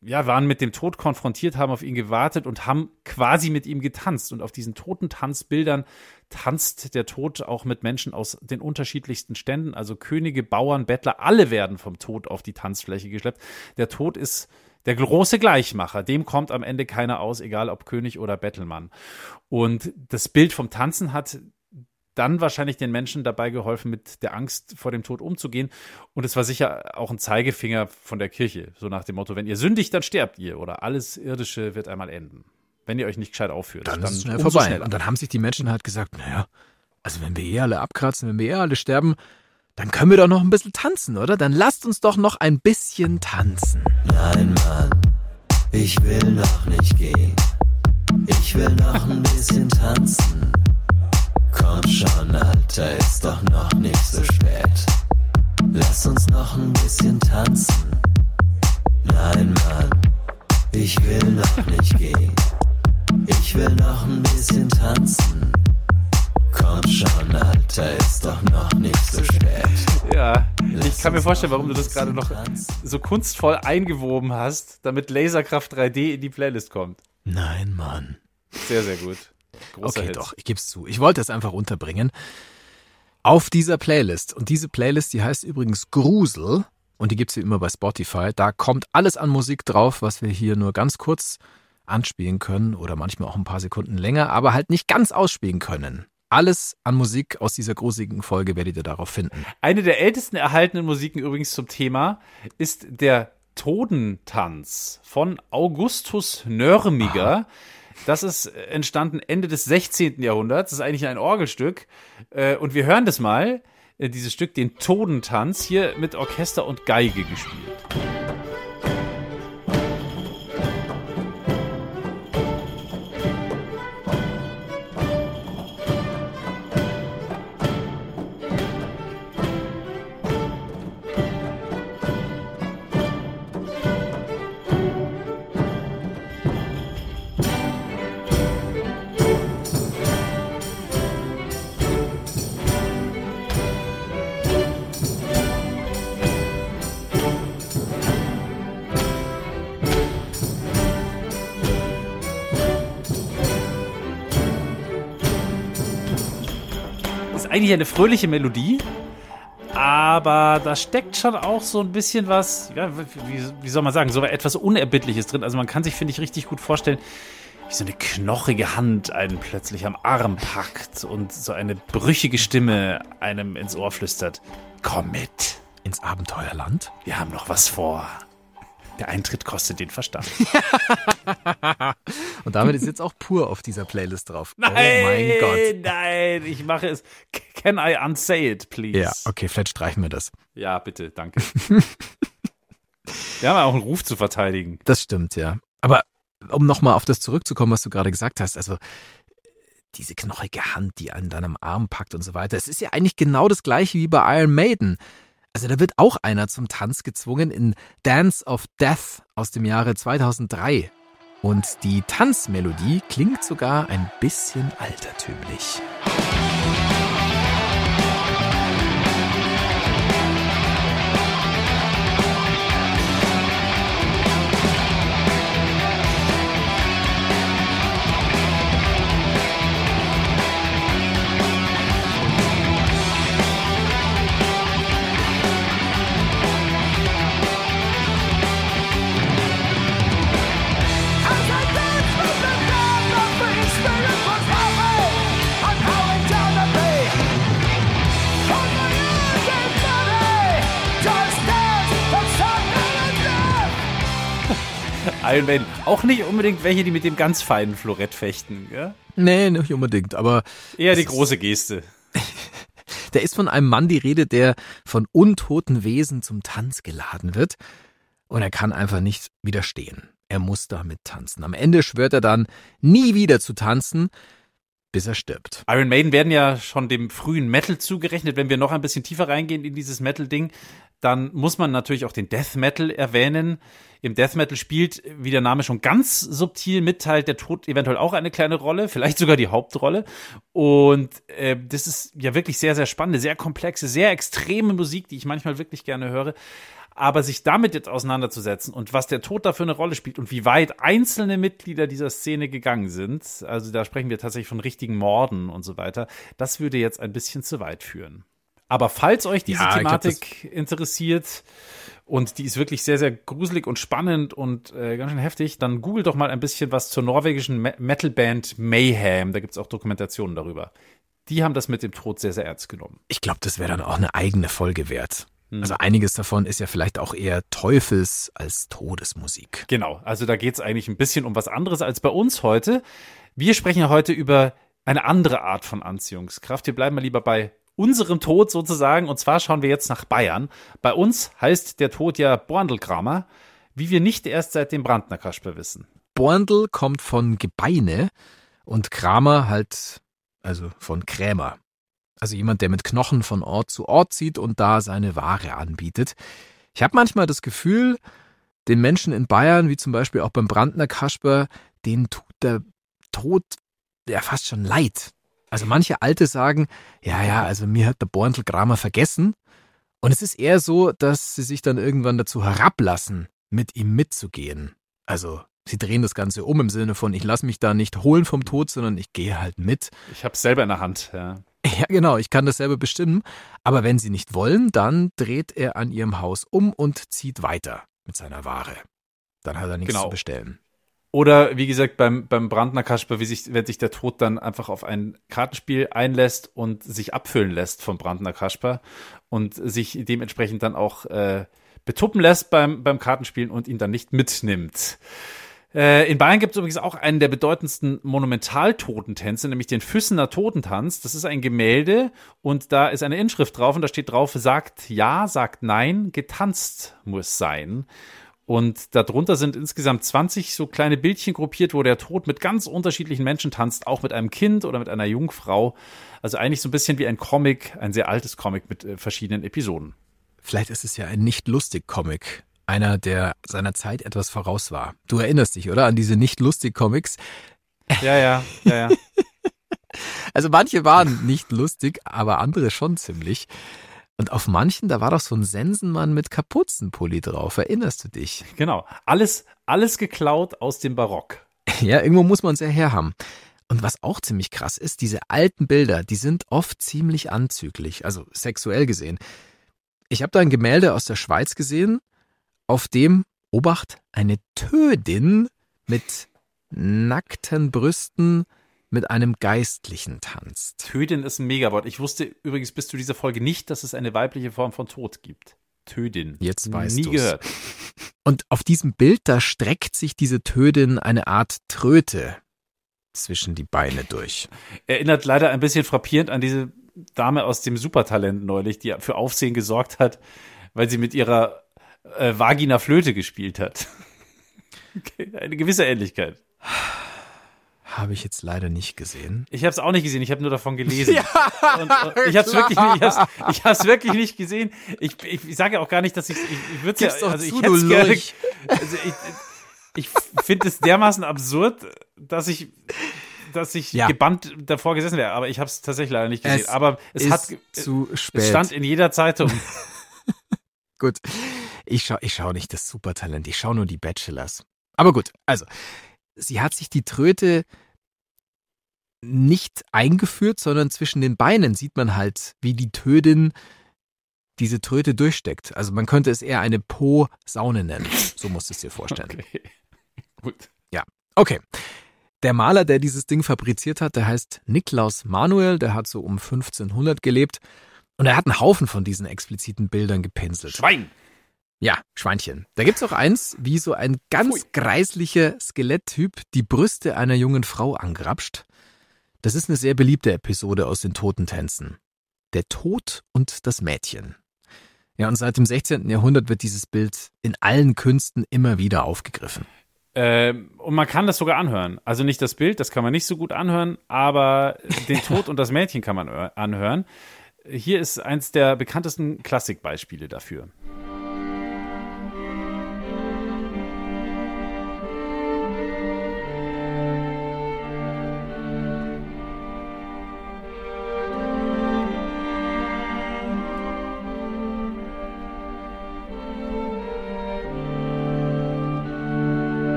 ja, waren mit dem Tod konfrontiert, haben auf ihn gewartet und haben quasi mit ihm getanzt. Und auf diesen toten Tanzbildern tanzt der Tod auch mit Menschen aus den unterschiedlichsten Ständen. Also Könige, Bauern, Bettler, alle werden vom Tod auf die Tanzfläche geschleppt. Der Tod ist der große Gleichmacher. Dem kommt am Ende keiner aus, egal ob König oder Bettelmann. Und das Bild vom Tanzen hat dann wahrscheinlich den Menschen dabei geholfen, mit der Angst vor dem Tod umzugehen. Und es war sicher auch ein Zeigefinger von der Kirche, so nach dem Motto, wenn ihr sündigt, dann sterbt ihr oder alles Irdische wird einmal enden. Wenn ihr euch nicht gescheit aufführt. Dann, dann ist es schnell vorbei. Schneller. Und dann haben sich die Menschen halt gesagt, naja, also wenn wir eh alle abkratzen, wenn wir eh alle sterben, dann können wir doch noch ein bisschen tanzen, oder? Dann lasst uns doch noch ein bisschen tanzen. Nein, Mann, ich will noch nicht gehen. Ich will noch ein bisschen tanzen. Komm schon, Alter, ist doch noch nicht so spät. Lass uns noch ein bisschen tanzen. Nein, Mann, ich will noch nicht gehen. Ich will noch ein bisschen tanzen. Komm schon, Alter, ist doch noch nicht so spät. Ja, ich kann mir vorstellen, warum du das gerade noch so kunstvoll eingewoben hast, damit Laserkraft 3D in die Playlist kommt. Nein, Mann. Sehr, sehr gut. Großer okay, Hit. doch, ich gebe es zu. Ich wollte es einfach unterbringen. Auf dieser Playlist. Und diese Playlist, die heißt übrigens Grusel. Und die gibt es wie immer bei Spotify. Da kommt alles an Musik drauf, was wir hier nur ganz kurz anspielen können oder manchmal auch ein paar Sekunden länger, aber halt nicht ganz ausspielen können. Alles an Musik aus dieser gruseligen Folge werdet ihr darauf finden. Eine der ältesten erhaltenen Musiken übrigens zum Thema ist der Todentanz von Augustus Nörmiger. Aha. Das ist entstanden Ende des 16. Jahrhunderts. Das ist eigentlich ein Orgelstück. Äh, und wir hören das mal, äh, dieses Stück, den Todentanz, hier mit Orchester und Geige gespielt. Eigentlich eine fröhliche Melodie, aber da steckt schon auch so ein bisschen was, ja, wie, wie soll man sagen, so etwas Unerbittliches drin. Also man kann sich, finde ich, richtig gut vorstellen, wie so eine knochige Hand einen plötzlich am Arm packt und so eine brüchige Stimme einem ins Ohr flüstert. Komm mit. Ins Abenteuerland? Wir haben noch was vor. Der Eintritt kostet den Verstand. Und damit ist jetzt auch pur auf dieser Playlist drauf. Nein, oh mein Gott. Nein, ich mache es. Can I unsay it, please? Ja, okay, vielleicht streichen wir das. Ja, bitte, danke. wir haben ja auch einen Ruf zu verteidigen. Das stimmt, ja. Aber um nochmal auf das zurückzukommen, was du gerade gesagt hast, also diese knochige Hand, die dann am Arm packt und so weiter, es ist ja eigentlich genau das gleiche wie bei Iron Maiden. Also da wird auch einer zum Tanz gezwungen in Dance of Death aus dem Jahre 2003. Und die Tanzmelodie klingt sogar ein bisschen altertümlich. Iron Maiden. Auch nicht unbedingt welche, die mit dem ganz feinen Florett fechten, ja? Nee, nicht unbedingt, aber. Eher die große Geste. Da ist von einem Mann die Rede, der von untoten Wesen zum Tanz geladen wird. Und er kann einfach nicht widerstehen. Er muss damit tanzen. Am Ende schwört er dann, nie wieder zu tanzen, bis er stirbt. Iron Maiden werden ja schon dem frühen Metal zugerechnet. Wenn wir noch ein bisschen tiefer reingehen in dieses Metal-Ding, dann muss man natürlich auch den Death Metal erwähnen. Im Death Metal spielt, wie der Name schon ganz subtil mitteilt, der Tod eventuell auch eine kleine Rolle, vielleicht sogar die Hauptrolle. Und äh, das ist ja wirklich sehr, sehr spannende, sehr komplexe, sehr extreme Musik, die ich manchmal wirklich gerne höre. Aber sich damit jetzt auseinanderzusetzen und was der Tod da für eine Rolle spielt und wie weit einzelne Mitglieder dieser Szene gegangen sind, also da sprechen wir tatsächlich von richtigen Morden und so weiter, das würde jetzt ein bisschen zu weit führen. Aber falls euch diese Ja, ich glaub, Thematik interessiert und die ist wirklich sehr, sehr gruselig und spannend und äh, ganz schön heftig, dann googelt doch mal ein bisschen was zur norwegischen Me Metalband Mayhem. Da gibt's auch Dokumentationen darüber. Die haben das mit dem Tod sehr, sehr ernst genommen. Ich glaube, das wäre dann auch eine eigene Folge wert. Also einiges davon ist ja vielleicht auch eher Teufels- als Todesmusik. Genau, also da geht's eigentlich ein bisschen um was anderes als bei uns heute. Wir sprechen ja heute über eine andere Art von Anziehungskraft. Wir bleiben mal lieber bei unserem Tod sozusagen. Und zwar schauen wir jetzt nach Bayern. Bei uns heißt der Tod ja Borndelkramer, wie wir nicht erst seit dem Brandner Kasper wissen. Borndl kommt von Gebeine und Kramer halt, also von Krämer. Also jemand, der mit Knochen von Ort zu Ort zieht und da seine Ware anbietet. Ich habe manchmal das Gefühl, den Menschen in Bayern, wie zum Beispiel auch beim Brandner Kasper, denen tut der Tod ja fast schon leid. Also manche Alte sagen, ja, ja, also mir hat der Borndl Kramer vergessen. Und es ist eher so, dass sie sich dann irgendwann dazu herablassen, mit ihm mitzugehen. Also sie drehen das Ganze um im Sinne von, ich lasse mich da nicht holen vom Tod, sondern ich gehe halt mit. Ich habe selber in der Hand. Ja. Ja, genau, ich kann das selber bestimmen. Aber wenn sie nicht wollen, dann dreht er an ihrem Haus um und zieht weiter mit seiner Ware. Dann hat er nichts Genau. zu bestellen. Oder wie gesagt, beim, beim Brandner Kasper, wie sich, wenn sich der Tod dann einfach auf ein Kartenspiel einlässt und sich abfüllen lässt vom Brandner Kasper und sich dementsprechend dann auch äh, betuppen lässt beim, beim Kartenspielen und ihn dann nicht mitnimmt. Äh, in Bayern gibt es übrigens auch einen der bedeutendsten Monumentaltotentänze, nämlich den Füssener Totentanz. Das ist ein Gemälde und da ist eine Inschrift drauf und da steht drauf, sagt ja, sagt nein, getanzt muss sein. Und darunter sind insgesamt 20 so kleine Bildchen gruppiert, wo der Tod mit ganz unterschiedlichen Menschen tanzt, auch mit einem Kind oder mit einer Jungfrau. Also eigentlich so ein bisschen wie ein Comic, ein sehr altes Comic mit äh, verschiedenen Episoden. Vielleicht ist es ja ein Nicht-Lustig-Comic. Einer, der seiner Zeit etwas voraus war. Du erinnerst dich, oder? An diese Nicht-Lustig-Comics. Ja, ja, ja, ja. Also manche waren nicht lustig, aber andere schon ziemlich. Und auf manchen, da war doch so ein Sensenmann mit Kapuzenpulli drauf. Erinnerst du dich? genau. Alles, alles geklaut aus dem Barock. Ja, irgendwo muss man es ja herhaben. Und was auch ziemlich krass ist, diese alten Bilder, die sind oft ziemlich anzüglich, also sexuell gesehen. Ich habe da ein Gemälde aus der Schweiz gesehen, auf dem, Obacht, eine Tödin mit nackten Brüsten mit einem Geistlichen tanzt. Tödin ist ein Megawort. Ich wusste übrigens bis zu dieser Folge nicht, dass es eine weibliche Form von Tod gibt. Tödin. Jetzt weißt Nie du's. gehört. Und auf diesem Bild, da streckt sich diese Tödin eine Art Tröte zwischen die Beine durch. Erinnert leider ein bisschen frappierend an diese Dame aus dem Supertalent neulich, die für Aufsehen gesorgt hat, weil sie mit ihrer äh, Vagina Flöte gespielt hat. Eine gewisse Ähnlichkeit. Habe ich jetzt leider nicht gesehen. Ich habe es auch nicht gesehen, ich habe nur davon gelesen. und, und ich habe es wirklich, nicht- ich hab's, ich hab's wirklich nicht gesehen. Ich, ich, ich sage ja auch gar nicht, dass ich, ich, ich würde ja, also ich hätte du gerne. Also ich, ich finde es dermaßen absurd, dass ich, dass ich Ja. gebannt davor gesessen wäre. Aber ich habe es tatsächlich leider nicht gesehen. Es Aber es hat, zu spät. es stand in jeder Zeitung. Gut. Ich schaue ich schau nicht das Supertalent, ich schaue nur die Bachelors. Aber gut, also, sie hat sich die Tröte nicht eingeführt, sondern zwischen den Beinen sieht man halt, wie die Tödin diese Tröte durchsteckt. Also man könnte es eher eine Po-Saune nennen. So musst du es dir vorstellen. Okay. Gut. Okay. Der Maler, der dieses Ding fabriziert hat, der heißt Niklaus Manuel, der hat so um 1500 gelebt und er hat einen Haufen von diesen expliziten Bildern gepinselt. Schwein. Ja, Schweinchen. Da gibt's auch eins, wie so ein ganz Pfui. greislicher Skeletttyp die Brüste einer jungen Frau angrapscht. Das ist eine sehr beliebte Episode aus den Totentänzen. Der Tod und das Mädchen. Ja, und seit dem 16. Jahrhundert wird dieses Bild in allen Künsten immer wieder aufgegriffen. Ähm, und man kann das sogar anhören. Also nicht das Bild, das kann man nicht so gut anhören, aber den Tod und das Mädchen kann man anhören. Hier ist eins der bekanntesten Klassikbeispiele dafür.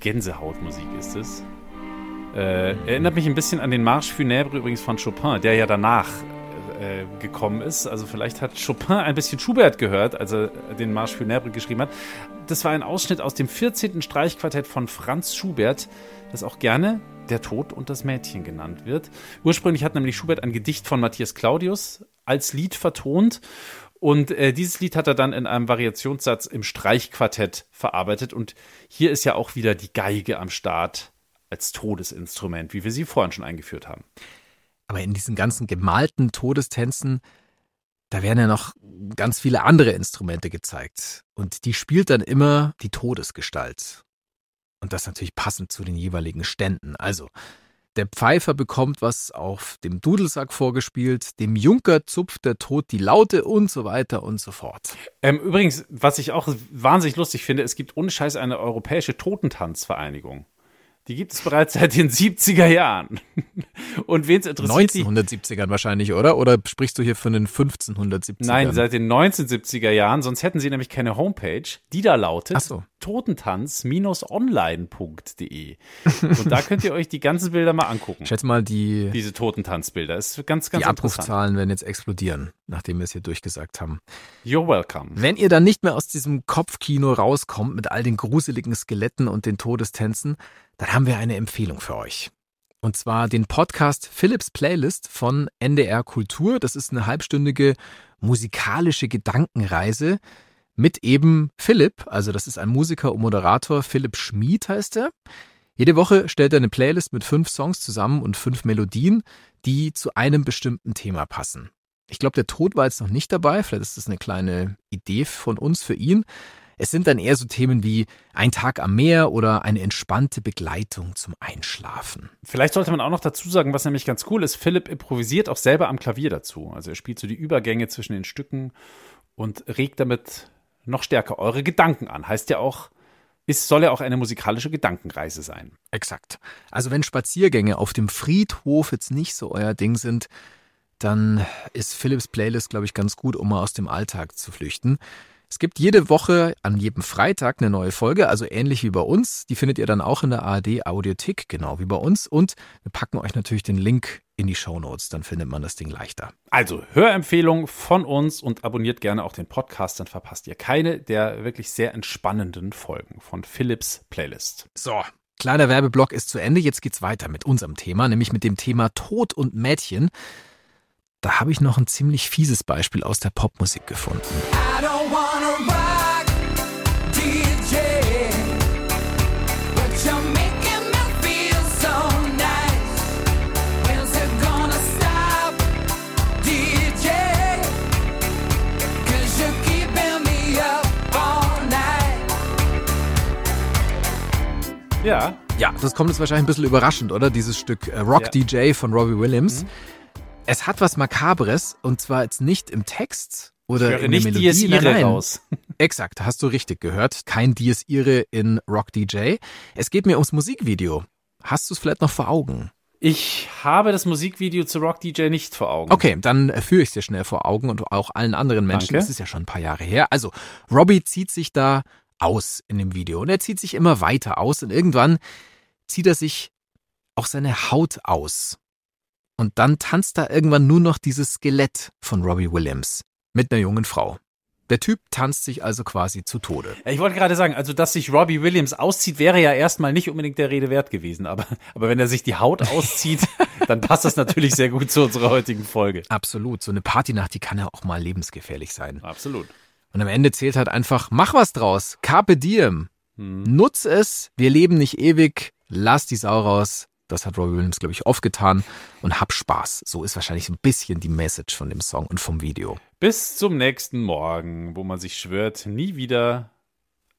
Gänsehautmusik ist es. Äh, erinnert mich ein bisschen an den Marsch Funèbre übrigens von Chopin, der ja danach äh, gekommen ist. Also vielleicht hat Chopin ein bisschen Schubert gehört, als er den Marsch Funèbre geschrieben hat. Das war ein Ausschnitt aus dem 14. Streichquartett von Franz Schubert, das auch gerne Der Tod und das Mädchen genannt wird. Ursprünglich hat nämlich Schubert ein Gedicht von Matthias Claudius als Lied vertont und äh, dieses Lied hat er dann in einem Variationssatz im Streichquartett verarbeitet. Und hier ist ja auch wieder die Geige am Start als Todesinstrument, wie wir sie vorhin schon eingeführt haben. Aber in diesen ganzen gemalten Todestänzen, da werden ja noch ganz viele andere Instrumente gezeigt. Und die spielt dann immer die Todesgestalt. Und das natürlich passend zu den jeweiligen Ständen. Also, der Pfeifer bekommt was auf dem Dudelsack vorgespielt, dem Junker zupft der Tod die Laute und so weiter und so fort. Ähm, übrigens, was ich auch wahnsinnig lustig finde, es gibt ohne Scheiß eine europäische Totentanzvereinigung. Die gibt es bereits seit den 70er Jahren. Und wen es interessiert, die, 1970ern wahrscheinlich, oder? Oder sprichst du hier von den 1570ern? Nein, seit den 1970er Jahren, sonst hätten sie nämlich keine Homepage, die da lautet so. totentanz-online.de. Und da könnt ihr euch die ganzen Bilder mal angucken. Ich schätze mal, die, Diese Totentanzbilder. Ist ganz, ganz die. Abrufzahlen werden jetzt explodieren, nachdem wir es hier durchgesagt haben. You're welcome. Wenn ihr dann nicht mehr aus diesem Kopfkino rauskommt mit all den gruseligen Skeletten und den Todestänzen, dann haben wir eine Empfehlung für euch. Und zwar den Podcast Philips Playlist von NDR Kultur. Das ist eine halbstündige musikalische Gedankenreise mit eben Philipp. Also das ist ein Musiker und Moderator. Philipp Schmid heißt er. Jede Woche stellt er eine Playlist mit fünf Songs zusammen und fünf Melodien, die zu einem bestimmten Thema passen. Ich glaube, der Tod war jetzt noch nicht dabei. Vielleicht ist das eine kleine Idee von uns für ihn. Es sind dann eher so Themen wie ein Tag am Meer oder eine entspannte Begleitung zum Einschlafen. Vielleicht sollte man auch noch dazu sagen, was nämlich ganz cool ist, Philipp improvisiert auch selber am Klavier dazu. Also er spielt so die Übergänge zwischen den Stücken und regt damit noch stärker eure Gedanken an. Heißt ja auch, es soll ja auch eine musikalische Gedankenreise sein. Exakt. Also wenn Spaziergänge auf dem Friedhof jetzt nicht so euer Ding sind, dann ist Philips Playlist, glaube ich, ganz gut, um mal aus dem Alltag zu flüchten. Es gibt jede Woche an jedem Freitag eine neue Folge, also ähnlich wie bei uns. Die findet ihr dann auch in der ARD Audiothek, genau wie bei uns. Und wir packen euch natürlich den Link in die Show Notes, dann findet man das Ding leichter. Also Hörempfehlung von uns und abonniert gerne auch den Podcast, dann verpasst ihr keine der wirklich sehr entspannenden Folgen von Philips Playlist. So, kleiner Werbeblock ist zu Ende. Jetzt geht's weiter mit unserem Thema, nämlich mit dem Thema Tod und Mädchen. Da habe ich noch ein ziemlich fieses Beispiel aus der Popmusik gefunden. Rock, DJ, so nice. Stop, DJ? Ja, Ja, das kommt jetzt wahrscheinlich ein bisschen überraschend, oder? Dieses Stück äh, Rock Ja. DJ von Robbie Williams. Es hat was Makabres und zwar jetzt nicht im Text oder ich höre in der nicht Melodie. Dies nein. raus. Exakt, hast du richtig gehört. Kein Dies Irae in Rock DJ. Es geht mir ums Musikvideo. Hast du es vielleicht noch vor Augen? Ich habe das Musikvideo zu Rock DJ nicht vor Augen. Okay, dann äh, führe ich es dir schnell vor Augen und auch allen anderen Menschen. Danke. Das ist ja schon ein paar Jahre her. Also, Robbie zieht sich da aus in dem Video und er zieht sich immer weiter aus und irgendwann zieht er sich auch seine Haut aus. Und dann tanzt da irgendwann nur noch dieses Skelett von Robbie Williams mit einer jungen Frau. Der Typ tanzt sich also quasi zu Tode. Ich wollte gerade sagen, also dass sich Robbie Williams auszieht, wäre ja erstmal nicht unbedingt der Rede wert gewesen. Aber, aber wenn er sich die Haut auszieht, dann passt das natürlich sehr gut zu unserer heutigen Folge. Absolut. So eine Partynacht, die kann ja auch mal lebensgefährlich sein. Absolut. Und am Ende zählt halt einfach, mach was draus. Carpe diem. Nutz es. Wir leben nicht ewig. Lass die Sau raus. Das hat Robbie Williams, glaube ich, oft getan. Und hab Spaß. So ist wahrscheinlich so ein bisschen die Message von dem Song und vom Video. Bis zum nächsten Morgen, wo man sich schwört, nie wieder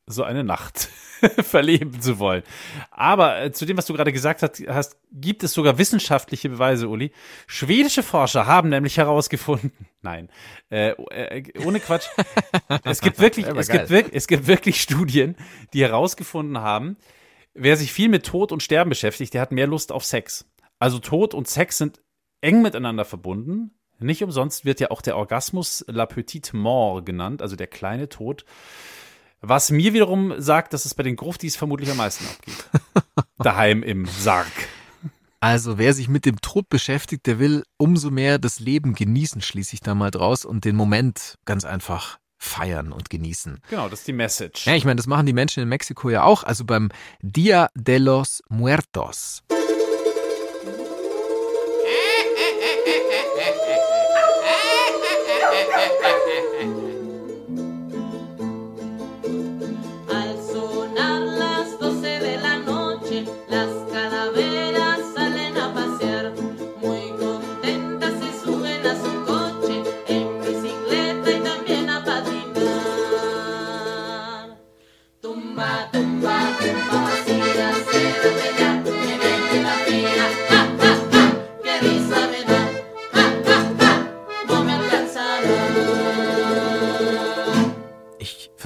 so eine Nacht verleben zu wollen. Aber äh, zu dem, was du gerade gesagt hast, hast, gibt es sogar wissenschaftliche Beweise, Uli. Schwedische Forscher haben nämlich herausgefunden, nein, äh, äh, ohne Quatsch, es gibt wirklich, es geil. gibt, wirklich, es gibt wirklich Studien, die herausgefunden haben, wer sich viel mit Tod und Sterben beschäftigt, der hat mehr Lust auf Sex. Also Tod und Sex sind eng miteinander verbunden. Nicht umsonst wird ja auch der Orgasmus la petite mort genannt, also der kleine Tod. Was mir wiederum sagt, dass es bei den Gruftis vermutlich am meisten abgeht. Daheim im Sarg. Also wer sich mit dem Tod beschäftigt, der will umso mehr das Leben genießen, schließe ich da mal draus und den Moment ganz einfach feiern und genießen. Genau, das ist die Message. Ja, ich meine, das machen die Menschen in Mexiko ja auch. Also beim Dia de los Muertos.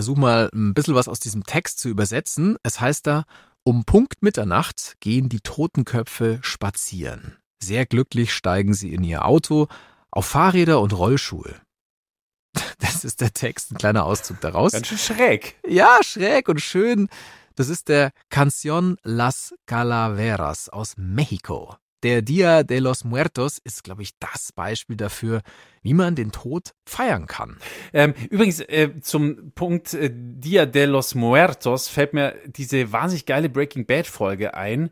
Versuche mal ein bisschen was aus diesem Text zu übersetzen. Es heißt da, um Punkt Mitternacht gehen die Totenköpfe spazieren. Sehr glücklich steigen sie in ihr Auto, auf Fahrräder und Rollschuhe. Das ist der Text, ein kleiner Auszug daraus. Ganz schön schräg. Ja, schräg und schön. Das ist der Canción Las Calaveras aus Mexiko. Der Dia de los Muertos ist, glaube ich, das Beispiel dafür, wie man den Tod feiern kann. Ähm, übrigens, äh, zum Punkt äh, Dia de los Muertos fällt mir diese wahnsinnig geile Breaking Bad Folge ein,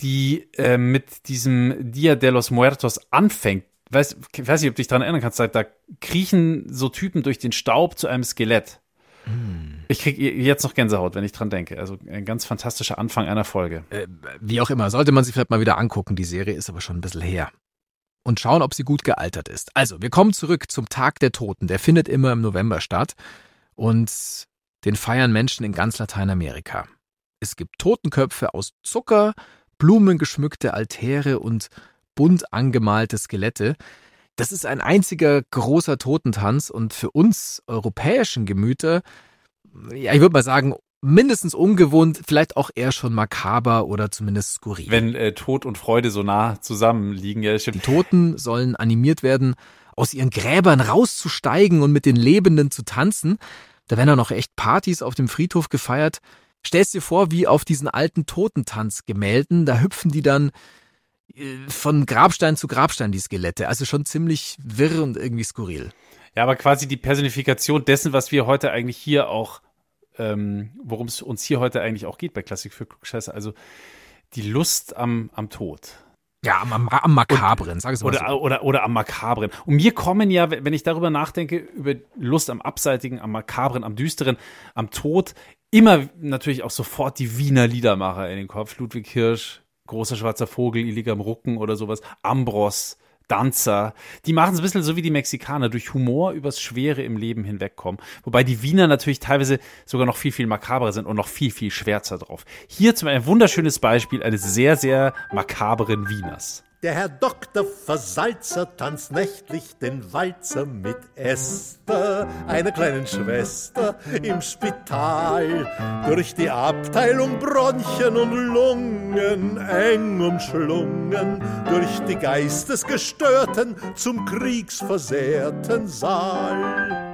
die äh, mit diesem Dia de los Muertos anfängt. Weiß, ich weiß nicht, ob du dich daran erinnern kannst, da kriechen so Typen durch den Staub zu einem Skelett. Ich krieg jetzt noch Gänsehaut, wenn ich dran denke. Also ein ganz fantastischer Anfang einer Folge. Wie auch immer, sollte man sich vielleicht mal wieder angucken. Die Serie ist aber schon ein bisschen her. Und schauen, ob sie gut gealtert ist. Also, wir kommen zurück zum Tag der Toten. Der findet immer im November statt. Und den feiern Menschen in ganz Lateinamerika. Es gibt Totenköpfe aus Zucker, blumengeschmückte Altäre und bunt angemalte Skelette. Das ist ein einziger großer Totentanz und für uns europäischen Gemüter, ja, ich würde mal sagen, mindestens ungewohnt, vielleicht auch eher schon makaber oder zumindest skurril. Wenn äh, Tod und Freude so nah zusammenliegen, ja, das Die stimmt. Toten sollen animiert werden, aus ihren Gräbern rauszusteigen und mit den Lebenden zu tanzen. Da werden auch noch echt Partys auf dem Friedhof gefeiert. Stellst dir vor, wie auf diesen alten Totentanzgemälden, da hüpfen die dann äh, von Grabstein zu Grabstein, die Skelette. Also schon ziemlich wirr und irgendwie skurril. Ja, aber quasi die Personifikation dessen, was wir heute eigentlich hier auch, ähm, worum es uns hier heute eigentlich auch geht bei Klassik für Klugscheiße. Also die Lust am, am Tod. Ja, am, am, am Makabren, sag es mal Oder, so. oder, oder am Makabren. Und mir kommen ja, wenn ich darüber nachdenke, über Lust am Abseitigen, am Makabren, am Düsteren, am Tod, immer natürlich auch sofort die Wiener Liedermacher in den Kopf. Ludwig Hirsch, Großer schwarzer Vogel, Iliga am Rucken oder sowas. Ambros, Danzer. Die machen es ein bisschen so wie die Mexikaner, durch Humor übers Schwere im Leben hinwegkommen. Wobei die Wiener natürlich teilweise sogar noch viel, viel makaberer sind und noch viel, viel schwärzer drauf. Hier zum ein wunderschönes Beispiel eines sehr, sehr makaberen Wieners. Der Herr Doktor Versalzer tanzt nächtlich den Walzer mit Esther, einer kleinen Schwester, im Spital. Durch die Abteilung Bronchien und Lungen, eng umschlungen, durch die Geistesgestörten zum kriegsversehrten Saal.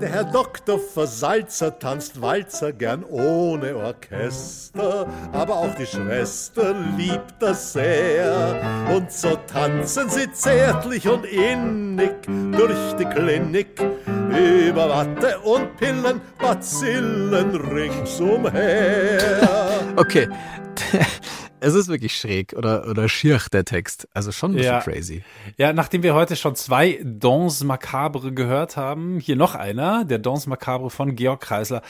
Der Herr Doktor Versalzer tanzt Walzer gern ohne Orchester, aber auch die Schwester liebt das sehr. Und so tanzen sie zärtlich und innig durch die Klinik, über Watte und Pillen, Bazillen ringsumher. Okay. Es ist wirklich schräg oder, oder schier, der Text. Also schon ein bisschen Ja. crazy. Ja, nachdem wir heute schon zwei Dons Macabre gehört haben, hier noch einer, der Dons Macabre von Georg Kreisler.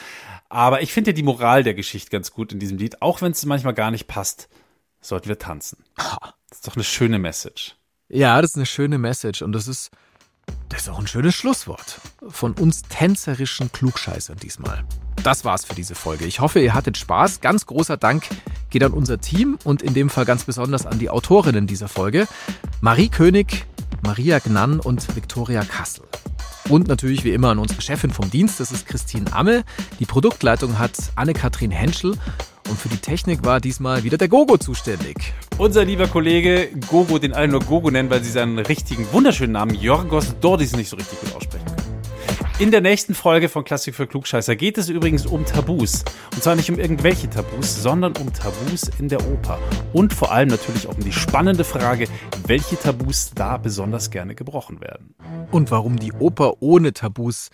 Aber ich finde ja die Moral der Geschichte ganz gut in diesem Lied, auch wenn es manchmal gar nicht passt, sollten wir tanzen. Das ist doch eine schöne Message. Ja, das ist eine schöne Message und das ist, das ist auch ein schönes Schlusswort von uns tänzerischen Klugscheißern diesmal. Das war's für diese Folge. Ich hoffe, ihr hattet Spaß. Ganz großer Dank geht an unser Team und in dem Fall ganz besonders an die Autorinnen dieser Folge. Marie König, Maria Gnann und Viktoria Kassel. Und natürlich wie immer an unsere Chefin vom Dienst, das ist Christine Amme. Die Produktleitung hat Anne-Kathrin Henschel und für die Technik war diesmal wieder der Gogo zuständig. Unser lieber Kollege Gogo, den alle nur Gogo nennen, weil sie seinen richtigen, wunderschönen Namen Jorgos Dordis nicht so richtig gut aussprechen können. In der nächsten Folge von Klassik für Klugscheißer geht es übrigens um Tabus. Und zwar nicht um irgendwelche Tabus, sondern um Tabus in der Oper. Und vor allem natürlich auch um die spannende Frage, welche Tabus da besonders gerne gebrochen werden. Und warum die Oper ohne Tabus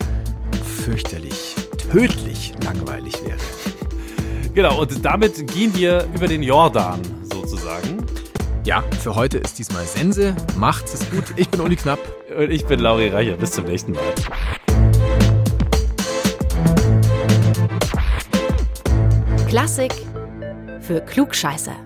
fürchterlich, tödlich langweilig wäre. Genau, und damit gehen wir über den Jordan sozusagen. Ja, für heute ist diesmal Sense. Macht's es gut. Ich bin Uli Knapp. Und ich bin Lauri Reicher. Bis zum nächsten Mal. Klassik für Klugscheißer.